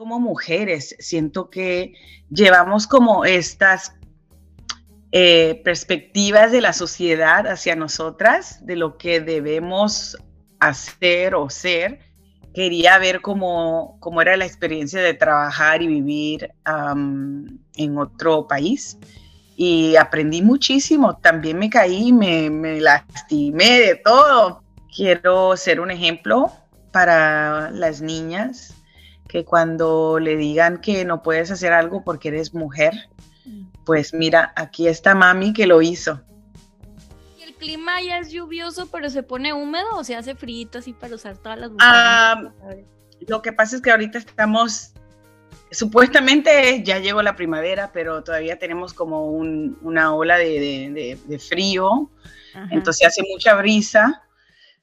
como mujeres, siento que llevamos como estas eh, perspectivas de la sociedad hacia nosotras, de lo que debemos hacer o ser. Quería ver cómo, cómo era la experiencia de trabajar y vivir en otro país. Y aprendí muchísimo. También me caí, me, me lastimé de todo. Quiero ser un ejemplo para las niñas que cuando le digan que no puedes hacer algo porque eres mujer, mm. pues mira, aquí está mami que lo hizo. ¿Y el clima ya es lluvioso, pero se pone húmedo o se hace frío así para usar todas las ah, Lo que pasa es que ahorita estamos, supuestamente ya llegó la primavera, pero todavía tenemos como una ola de, frío, entonces hace mucha brisa,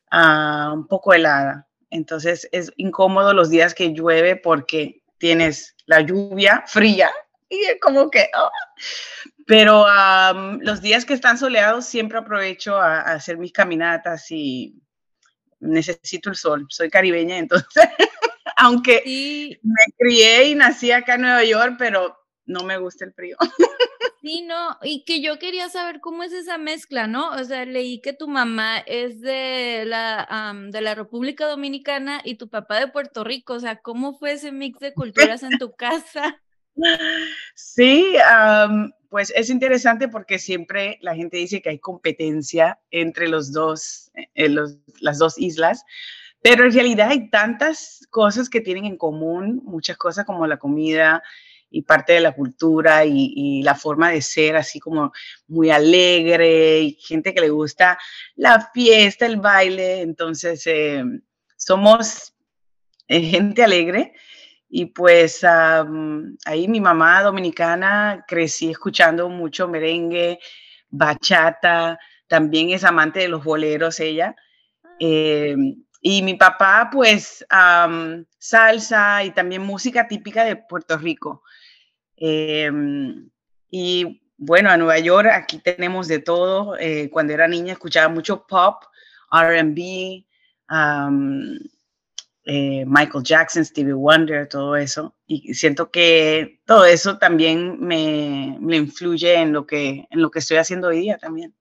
ah, un poco helada. Entonces es incómodo los días que llueve porque tienes la lluvia fría y es como que... Oh. Pero los días que están soleados siempre aprovecho a, hacer mis caminatas y necesito el sol. Soy caribeña, entonces, aunque me crié y nací acá en Nueva York, pero no me gusta el frío. Sí, no, y que yo quería saber cómo es esa mezcla, ¿no? O sea, leí que tu mamá es de la, de la República Dominicana y tu papá de Puerto Rico, o sea, ¿cómo fue ese mix de culturas en tu casa? Sí, pues es interesante porque siempre la gente dice que hay competencia entre los dos, eh, las dos islas, pero en realidad hay tantas cosas que tienen en común, muchas cosas como la comida, y parte de la cultura y, la forma de ser así como muy alegre y gente que le gusta la fiesta, el baile. Entonces, eh, somos eh, gente alegre y pues ahí mi mamá dominicana crecí escuchando mucho merengue, bachata, también es amante de los boleros ella. Ah. Em, y mi papá, pues, salsa y también música típica de Puerto Rico. Em, y bueno, a Nueva York aquí tenemos de todo. Eh, cuando era niña escuchaba mucho pop, RB, eh, Michael Jackson, Stevie Wonder, todo eso. Y siento que todo eso también me, influye en lo, que, en lo que estoy haciendo hoy día también.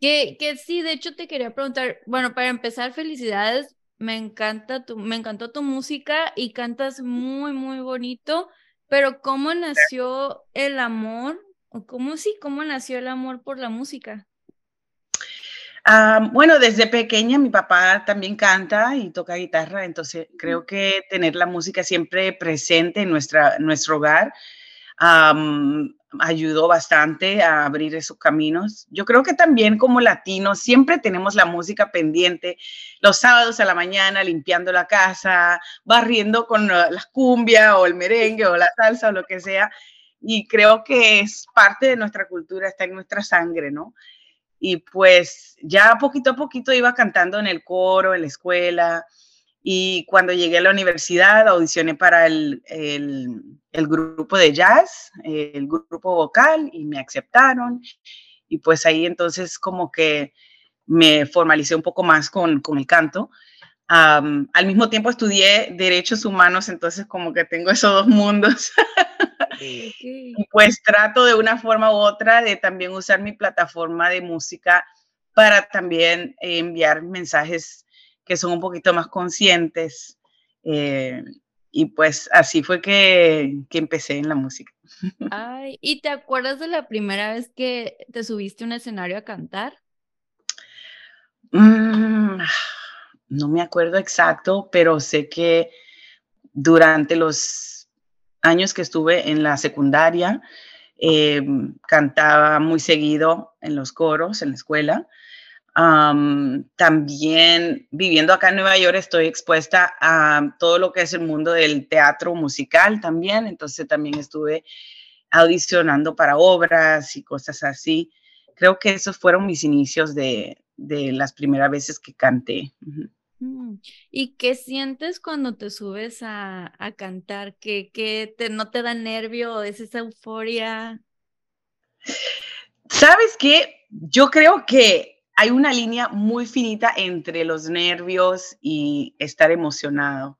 Que, que sí, de hecho te quería preguntar, bueno, para empezar, felicidades, me encanta tu, me encantó tu música y cantas muy, muy bonito. Pero ¿cómo nació el amor? ¿O cómo sí? ¿Cómo nació el amor por la música? Ah, bueno, desde pequeña mi papá también canta y toca guitarra, entonces creo que tener la música siempre presente en nuestra, nuestro hogar ayudó bastante a abrir esos caminos. Yo creo que también como latinos siempre tenemos la música pendiente los sábados a la mañana limpiando la casa, barriendo con la cumbia o el merengue o la salsa o lo que sea. Y creo que es parte de nuestra cultura, está en nuestra sangre, ¿no? Y pues ya poquito a poquito iba cantando en el coro, en la escuela, y cuando llegué a la universidad audicioné para el, el, grupo de jazz, el grupo vocal, y me aceptaron. Y pues ahí entonces como que me formalicé un poco más con, con el canto. al mismo tiempo estudié derechos humanos, entonces como que tengo esos dos mundos. y pues trato de una forma u otra de también usar mi plataforma de música para también enviar mensajes que son un poquito más conscientes. Eh, y pues así fue que, que, empecé en la música. Ay, ¿y te acuerdas de la primera vez que te subiste a un escenario a cantar? Mm, no me acuerdo exacto, pero sé que durante los años que estuve en la secundaria, eh, cantaba muy seguido en los coros, en la escuela también viviendo acá en Nueva York estoy expuesta a todo lo que es el mundo del teatro musical también, entonces también estuve audicionando para obras y cosas así. Creo que esos fueron mis inicios de, las primeras veces que canté. Mm, ¿Y qué sientes cuando te subes a, cantar? ¿Que, que te, no te da nervio? ¿Es esa euforia? ¿Sabes qué? Yo creo que hay una línea muy finita entre los nervios y estar emocionado.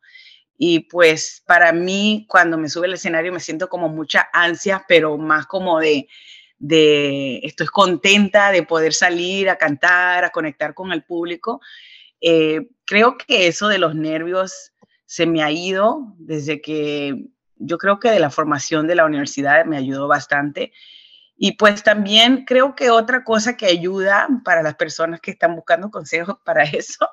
Y pues para mí, cuando me sube al escenario, me siento como mucha ansia, pero más como de, de estoy contenta de poder salir a cantar, a conectar con el público. Eh, creo que eso de los nervios se me ha ido desde que yo creo que de la formación de la universidad me ayudó bastante. Y pues también creo que otra cosa que ayuda para las personas que están buscando consejos para eso,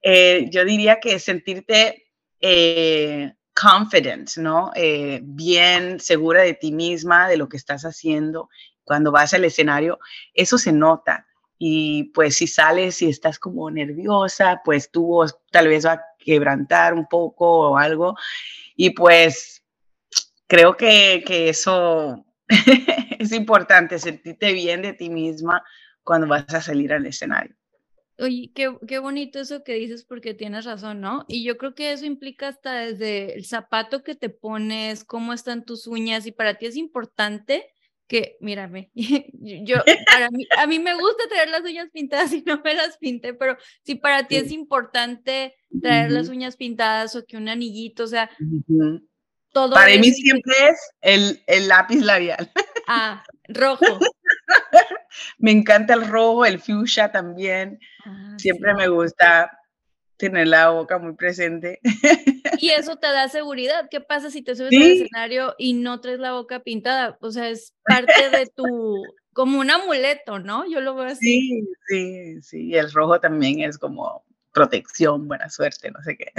eh, yo diría que sentirte eh, confident, ¿no? Eh, bien segura de ti misma, de lo que estás haciendo. Cuando vas al escenario, eso se nota. Y pues si sales y estás como nerviosa, pues tu voz tal vez va a quebrantar un poco o algo. Y pues creo que, que eso es importante, sentirte bien de ti misma cuando vas a salir al escenario. Oye, qué, qué, bonito eso que dices porque tienes razón, ¿no? Y yo creo que eso implica hasta desde el zapato que te pones, cómo están tus uñas y para ti es importante que, mírame, yo, para mí, a mí me gusta traer las uñas pintadas y no me las pinté, pero si para ti es importante traer las uñas pintadas o que un anillito, o sea, todo. Para mí siempre es el, el lápiz labial. Ah, rojo. me encanta el rojo, el fuchsia también. Ah, Siempre me gusta tener la boca muy presente. Y eso te da seguridad. ¿Qué pasa si te subes al escenario y no traes la boca pintada? O sea, es parte de tu, como un amuleto, ¿no? Yo lo veo así. Sí, sí, sí. Y el rojo también es como protección, buena suerte, no sé qué.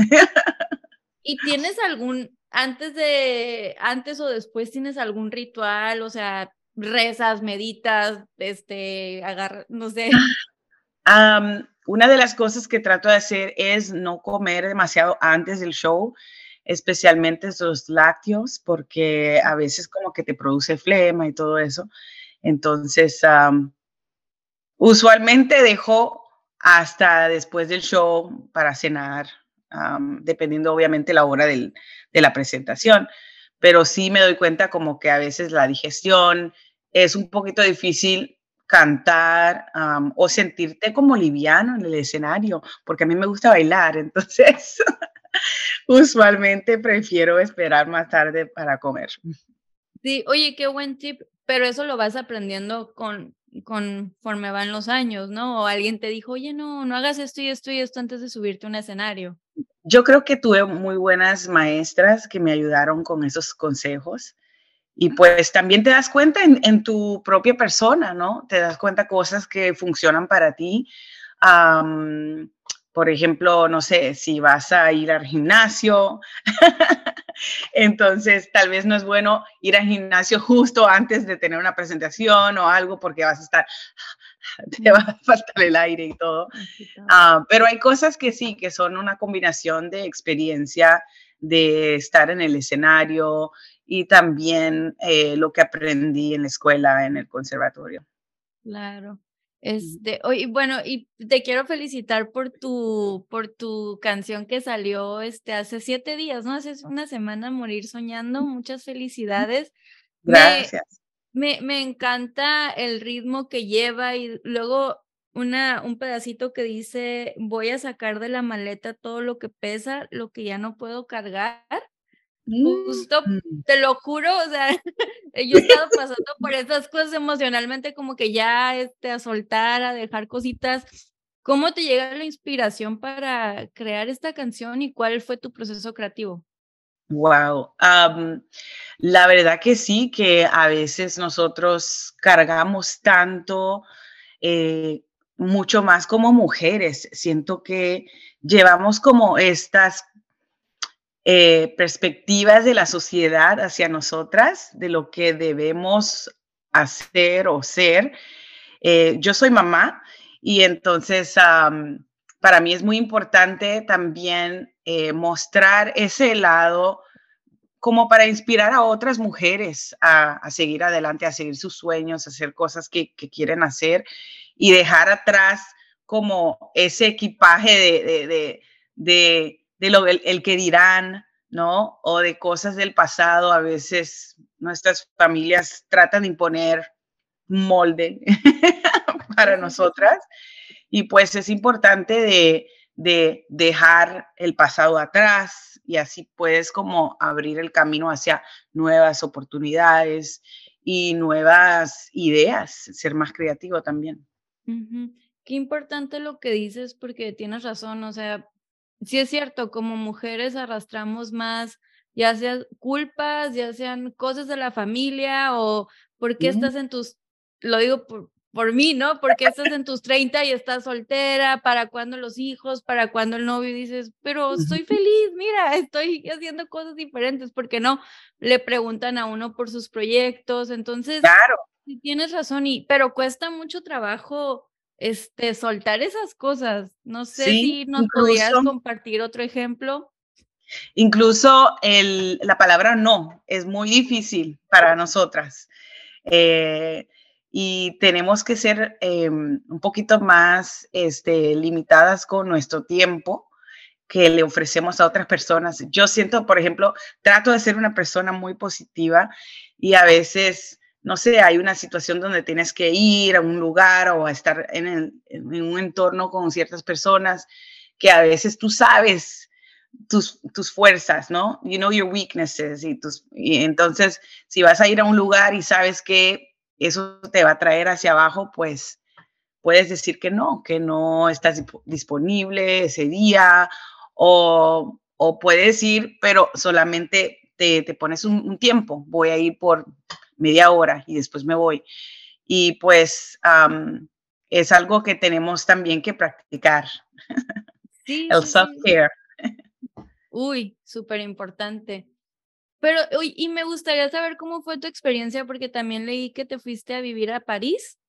¿Y tienes algún, antes de, antes o después tienes algún ritual? O sea, rezas, meditas, este, no sé. una de las cosas que trato de hacer es no comer demasiado antes del show, especialmente los lácteos, porque a veces como que te produce flema y todo eso. Entonces, usualmente dejo hasta después del show para cenar, dependiendo obviamente la hora del, de la presentación pero sí me doy cuenta como que a veces la digestión es un poquito difícil cantar o sentirte como liviano en el escenario, porque a mí me gusta bailar, entonces usualmente prefiero esperar más tarde para comer. Sí, oye, qué buen tip, pero eso lo vas aprendiendo con conforme van los años, ¿no? O alguien te dijo, oye, no, no hagas esto y esto y esto antes de subirte a un escenario. Yo creo que tuve muy buenas maestras que me ayudaron con esos consejos. Y pues también te das cuenta en, tu propia persona, ¿no? Te das cuenta cosas que funcionan para ti. por ejemplo, no sé, si vas a ir al gimnasio, entonces tal vez no es bueno ir al gimnasio justo antes de tener una presentación o algo porque vas a estar te va a faltar el aire y todo. Ah, pero hay cosas que sí, que son una combinación de experiencia, de estar en el escenario y también eh, lo que aprendí en la escuela, en el conservatorio. Claro. Este, oye, bueno, y te quiero felicitar por tu, por tu canción que salió este, hace siete días, ¿no? Hace una semana, Morir Soñando. Muchas felicidades. Gracias. Me, me encanta el ritmo que lleva y luego una, un pedacito que dice, voy a sacar de la maleta todo lo que pesa, lo que ya no puedo cargar. Justo, mm. te lo juro, o sea, yo he estado pasando por esas cosas emocionalmente, como que ya este, a soltar, a dejar cositas. ¿Cómo te llega la inspiración para crear esta canción y cuál fue tu proceso creativo? Wow. la verdad que sí, que a veces nosotros cargamos tanto, eh, mucho más como mujeres. Siento que llevamos como estas eh, perspectivas de la sociedad hacia nosotras, de lo que debemos hacer o ser. Eh, yo soy mamá y entonces para mí es muy importante también eh, mostrar ese lado como para inspirar a otras mujeres a, seguir adelante, a seguir sus sueños, a hacer cosas que, quieren hacer y dejar atrás como ese equipaje de, de, lo el, que dirán, ¿no? O de cosas del pasado. A veces nuestras familias tratan de imponer molde para nosotras y pues es importante de, dejar el pasado atrás y así puedes como abrir el camino hacia nuevas oportunidades y nuevas ideas, ser más creativo también. Qué importante lo que dices porque tienes razón, o sea, sí es cierto, como mujeres arrastramos más, ya sean culpas, ya sean cosas de la familia o por qué estás en tus, lo digo por, por mí, ¿no? Porque estás en tus 30 y estás soltera, para cuándo los hijos, para cuándo el novio, y dices, pero estoy feliz, mira, estoy haciendo cosas diferentes, ¿por qué no? Le preguntan a uno por sus proyectos, entonces, claro. tienes razón, y, pero cuesta mucho trabajo este, soltar esas cosas. No sé si nos podrías compartir otro ejemplo. Incluso el, la palabra no es muy difícil para nosotras. Eh, y tenemos que ser em, un poquito más este, limitadas con nuestro tiempo que le ofrecemos a otras personas. Yo siento, por ejemplo, trato de ser una persona muy positiva y a veces, no sé, hay una situación donde tienes que ir a un lugar o a estar en, un entorno con ciertas personas que a veces tú sabes tus, tus, fuerzas, ¿no? You know your weaknesses y tus y entonces si vas a ir a un lugar y sabes que eso te va a traer hacia abajo, pues puedes decir que no, que no estás disponible ese día o, o puedes ir, pero solamente te, te pones un, tiempo, voy a ir por media hora y después me voy. Y pues es algo que tenemos también que practicar. El self-care. Uy, súper importante. Pero, y me gustaría saber cómo fue tu experiencia, porque también leí que te fuiste a vivir a París.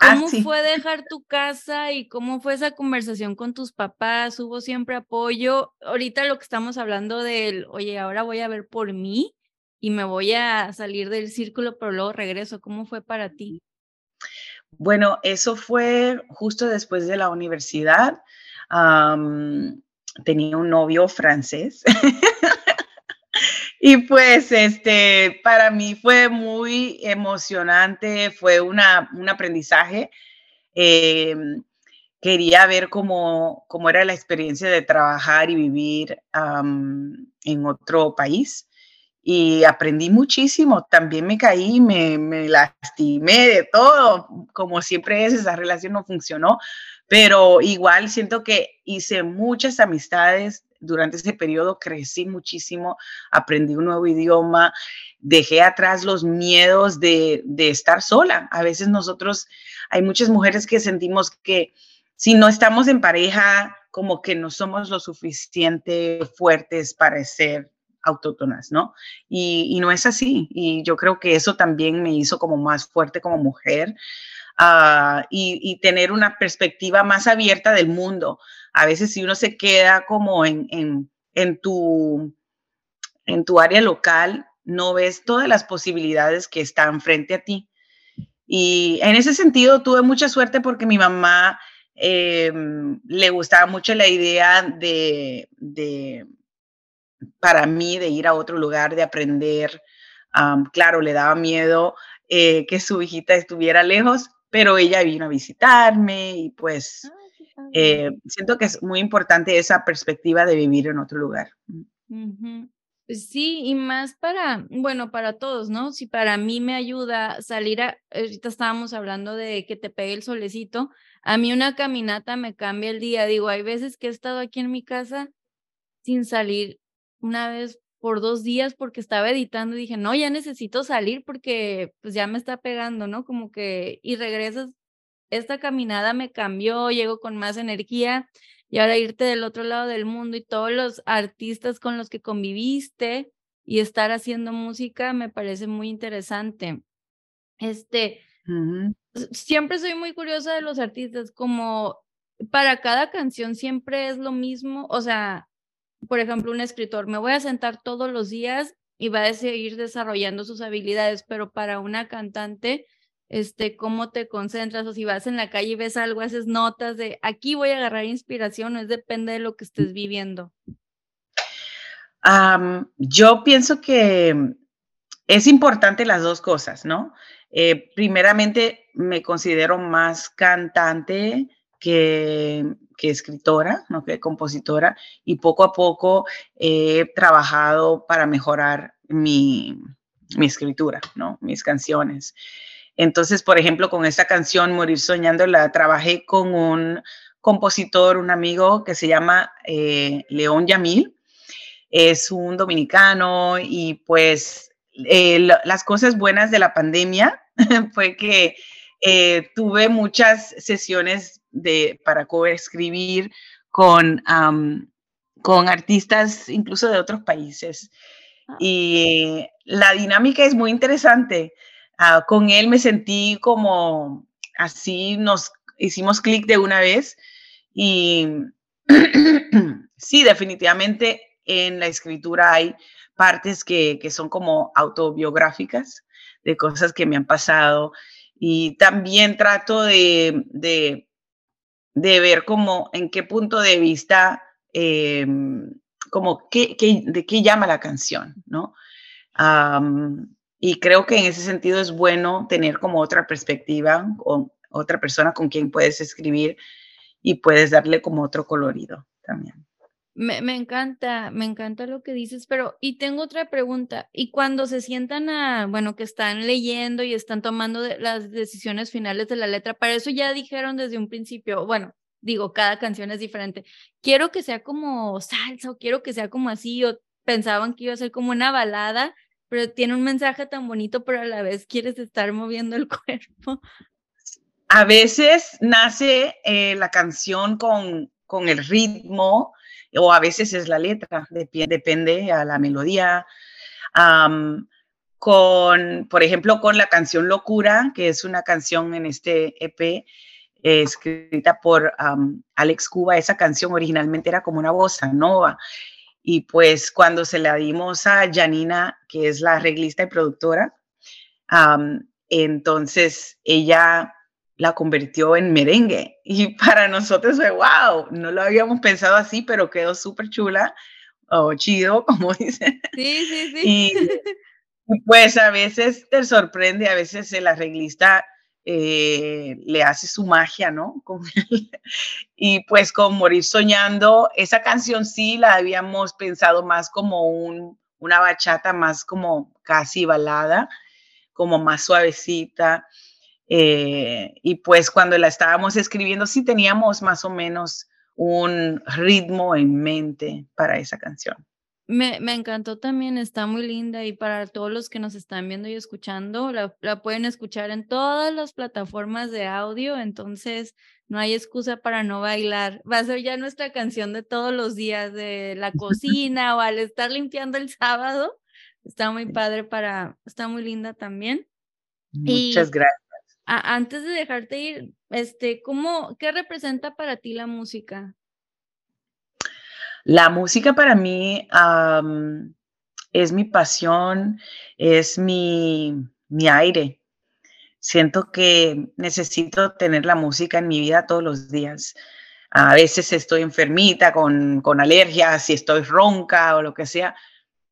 Ah, ¿Cómo fue dejar tu casa y cómo fue esa conversación con tus papás? ¿Hubo siempre apoyo? Ahorita lo que estamos hablando del, oye, ahora voy a ver por mí y me voy a salir del círculo, pero luego regreso. ¿Cómo fue para ti? Bueno, eso fue justo después de la universidad. tenía un novio francés. Y pues, este, para mí fue muy emocionante, fue una, un aprendizaje. Em, quería ver cómo, cómo, era la experiencia de trabajar y vivir en otro país. Y aprendí muchísimo. También me caí, me, lastimé de todo. Como siempre es, esa relación no funcionó. Pero igual siento que hice muchas amistades durante ese periodo crecí muchísimo, aprendí un nuevo idioma, dejé atrás los miedos de, estar sola. A veces nosotros, hay muchas mujeres que sentimos que si no estamos en pareja, como que no somos lo suficiente fuertes para ser autóctonas, ¿no? Y, no es así. Y yo creo que eso también me hizo como más fuerte como mujer ah, y, tener una perspectiva más abierta del mundo a veces si uno se queda como en, tu, en tu área local, no ves todas las posibilidades que están frente a ti. Y en ese sentido tuve mucha suerte porque mi mamá em, le gustaba mucho la idea de, para mí, de ir a otro lugar, de aprender. claro, le daba miedo eh, que su hijita estuviera lejos, pero ella vino a visitarme y pues ah. Eh, siento que es muy importante esa perspectiva de vivir en otro lugar. Pues sí, y más para, bueno, para todos, ¿no? Si para mí me ayuda salir a, ahorita estábamos hablando de que te pegue el solecito, a mí una caminata me cambia el día. Digo, hay veces que he estado aquí en mi casa sin salir una vez por dos días porque estaba editando y dije, no, ya necesito salir porque pues ya me está pegando, ¿no? Como que, y regresas esta caminada me cambió, llego con más energía y ahora irte del otro lado del mundo y todos los artistas con los que conviviste y estar haciendo música me parece muy interesante. Este, siempre soy muy curiosa de los artistas, como para cada canción siempre es lo mismo, o sea, por ejemplo, un escritor, me voy a sentar todos los días y va a seguir desarrollando sus habilidades, pero para una cantante, este, cómo te concentras o si vas en la calle y ves algo, haces notas de aquí voy a agarrar inspiración, es depende de lo que estés viviendo. yo pienso que es importante las dos cosas, ¿no? Eh, primeramente, me considero más cantante que, escritora, ¿no? que compositora, y poco a poco he trabajado para mejorar mi, mi escritura, ¿no? mis canciones. Entonces, por ejemplo, con esta canción, Morir Soñando, la trabajé con un compositor, un amigo que se llama eh, León Yamil. Es un dominicano y pues eh, las cosas buenas de la pandemia fue que eh, tuve muchas sesiones de, para coescribir con, con artistas incluso de otros países. Ah. Y la dinámica es muy interesante. Ah, con él me sentí como así, nos hicimos clic de una vez y sí, definitivamente en la escritura hay partes que, que son como autobiográficas de cosas que me han pasado y también trato de, de, de ver como en qué punto de vista, eh, como qué, qué, de qué llama la canción, ¿no? y creo que en ese sentido es bueno tener como otra perspectiva o otra persona con quien puedes escribir y puedes darle como otro colorido también. Me, encanta, me encanta lo que dices, pero y tengo otra pregunta. Y cuando se sientan a, bueno, que están leyendo y están tomando las decisiones finales de la letra, para eso ya dijeron desde un principio, bueno, digo, cada canción es diferente. Quiero que sea como salsa o quiero que sea como así, o pensaban que iba a ser como una balada, pero tiene un mensaje tan bonito, pero a la vez quieres estar moviendo el cuerpo. A veces nace eh, la canción con, con el ritmo, o a veces es la letra, depende a la melodía. con, por ejemplo, con la canción Locura, que es una canción en este EP escrita por Alex Cuba, esa canción originalmente era como una bossa nova. Y pues cuando se la dimos a Janina, que es la arreglista y productora, entonces ella la convirtió en merengue. Y para nosotros fue, wow, no lo habíamos pensado así, pero quedó súper chula o chido, como dicen. Sí, sí, sí. Y, pues a veces te sorprende, a veces el arreglista eh, le hace su magia, ¿no? Con y pues con Morir Soñando, esa canción sí la habíamos pensado más como un, una bachata, más como casi balada, como más suavecita. Eh, y pues cuando la estábamos escribiendo sí teníamos más o menos un ritmo en mente para esa canción. Me, me, encantó también, está muy linda y para todos los que nos están viendo y escuchando, la, la, pueden escuchar en todas las plataformas de audio, entonces no hay excusa para no bailar. Va a ser ya nuestra canción de todos los días de la cocina o al estar limpiando el sábado. Está muy padre para, está muy linda también. Muchas gracias antes de dejarte ir, este, ¿cómo, qué representa para ti la música? La música para mí es mi pasión, es mi, mi aire. Siento que necesito tener la música en mi vida todos los días. A veces estoy enfermita con, con alergias, si estoy ronca o lo que sea,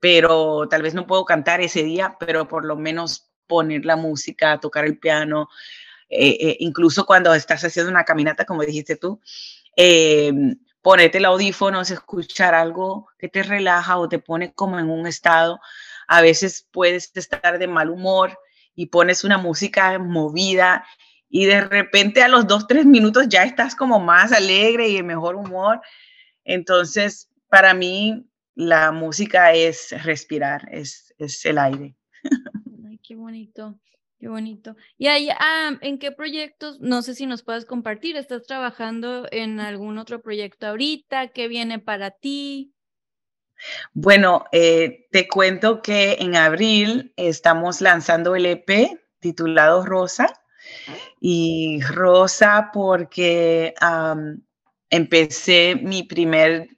pero tal vez no puedo cantar ese día, pero por lo menos poner la música, tocar el piano, eh, eh, incluso cuando estás haciendo una caminata, como dijiste tú, eh, ponerte el audífono, escuchar algo que te relaja o te pone como en un estado. A veces puedes estar de mal humor y pones una música movida y de repente a los dos, tres minutos ya estás como más alegre y de mejor humor. Entonces, para mí, la música es respirar, es, es el aire. Qué bonito, qué bonito. Y ahí, ah, ¿en qué proyectos? No sé si nos puedes compartir. ¿Estás trabajando en algún otro proyecto ahorita? ¿Qué viene para ti? Bueno, eh, te cuento que en abril estamos lanzando el EP titulado Rosa. Y Rosa porque empecé mi primer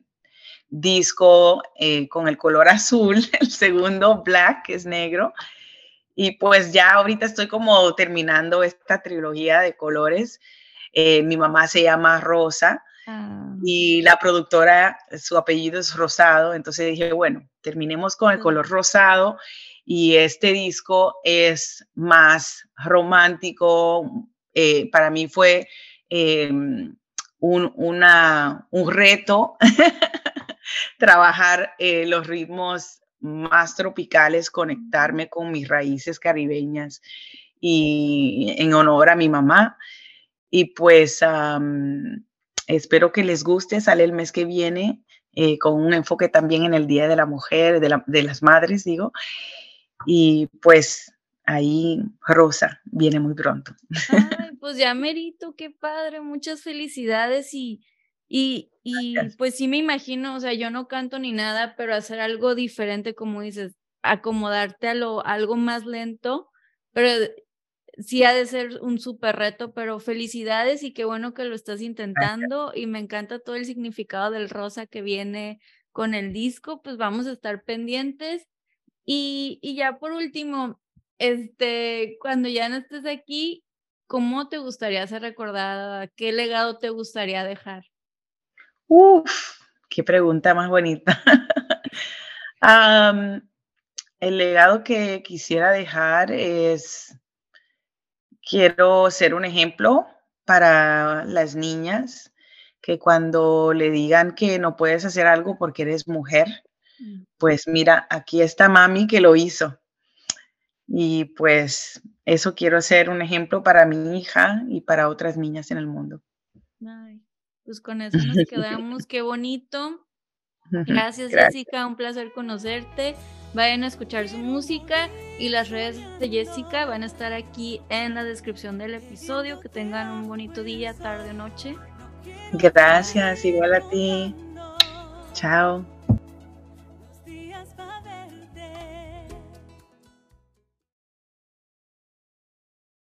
disco eh, con el color azul, el segundo black, que es negro, y pues ya ahorita estoy como terminando esta trilogía de colores. Eh, mi mamá se llama Rosa ah. y la productora, su apellido es Rosado. Entonces dije, bueno, terminemos con el color rosado y este disco es más romántico. Eh, para mí fue em, un, una, un reto trabajar eh, los ritmos más tropicales, conectarme con mis raíces caribeñas y en honor a mi mamá. Y pues espero que les guste, sale el mes que viene eh, con un enfoque también en el Día de la Mujer, de, de las Madres, digo. Y pues ahí Rosa viene muy pronto. Pues ya merito, qué padre, muchas felicidades y, y, y pues sí me imagino, o sea, yo no canto ni nada, pero hacer algo diferente, como dices, acomodarte a lo algo más lento, pero sí ha de ser un súper reto, pero felicidades y qué bueno que lo estás intentando y me encanta todo el significado del rosa que viene con el disco, pues vamos a estar pendientes. Y, y ya por último, este, cuando ya no estés aquí, ¿cómo te gustaría ser recordada? ¿Qué legado te gustaría dejar? Uf, qué pregunta más bonita. el legado que quisiera dejar es quiero ser un ejemplo para las niñas que cuando le digan que no puedes hacer algo porque eres mujer, mm. pues mira, aquí está mami que lo hizo. Y pues eso quiero ser un ejemplo para mi hija y para otras niñas en el mundo. Pues con eso nos quedamos, qué bonito. Gracias, Jessica, un placer conocerte. Vayan a escuchar su música y las redes de Jessica van a estar aquí en la descripción del episodio. Que tengan un bonito día, tarde o noche. Gracias, igual a ti. Chao.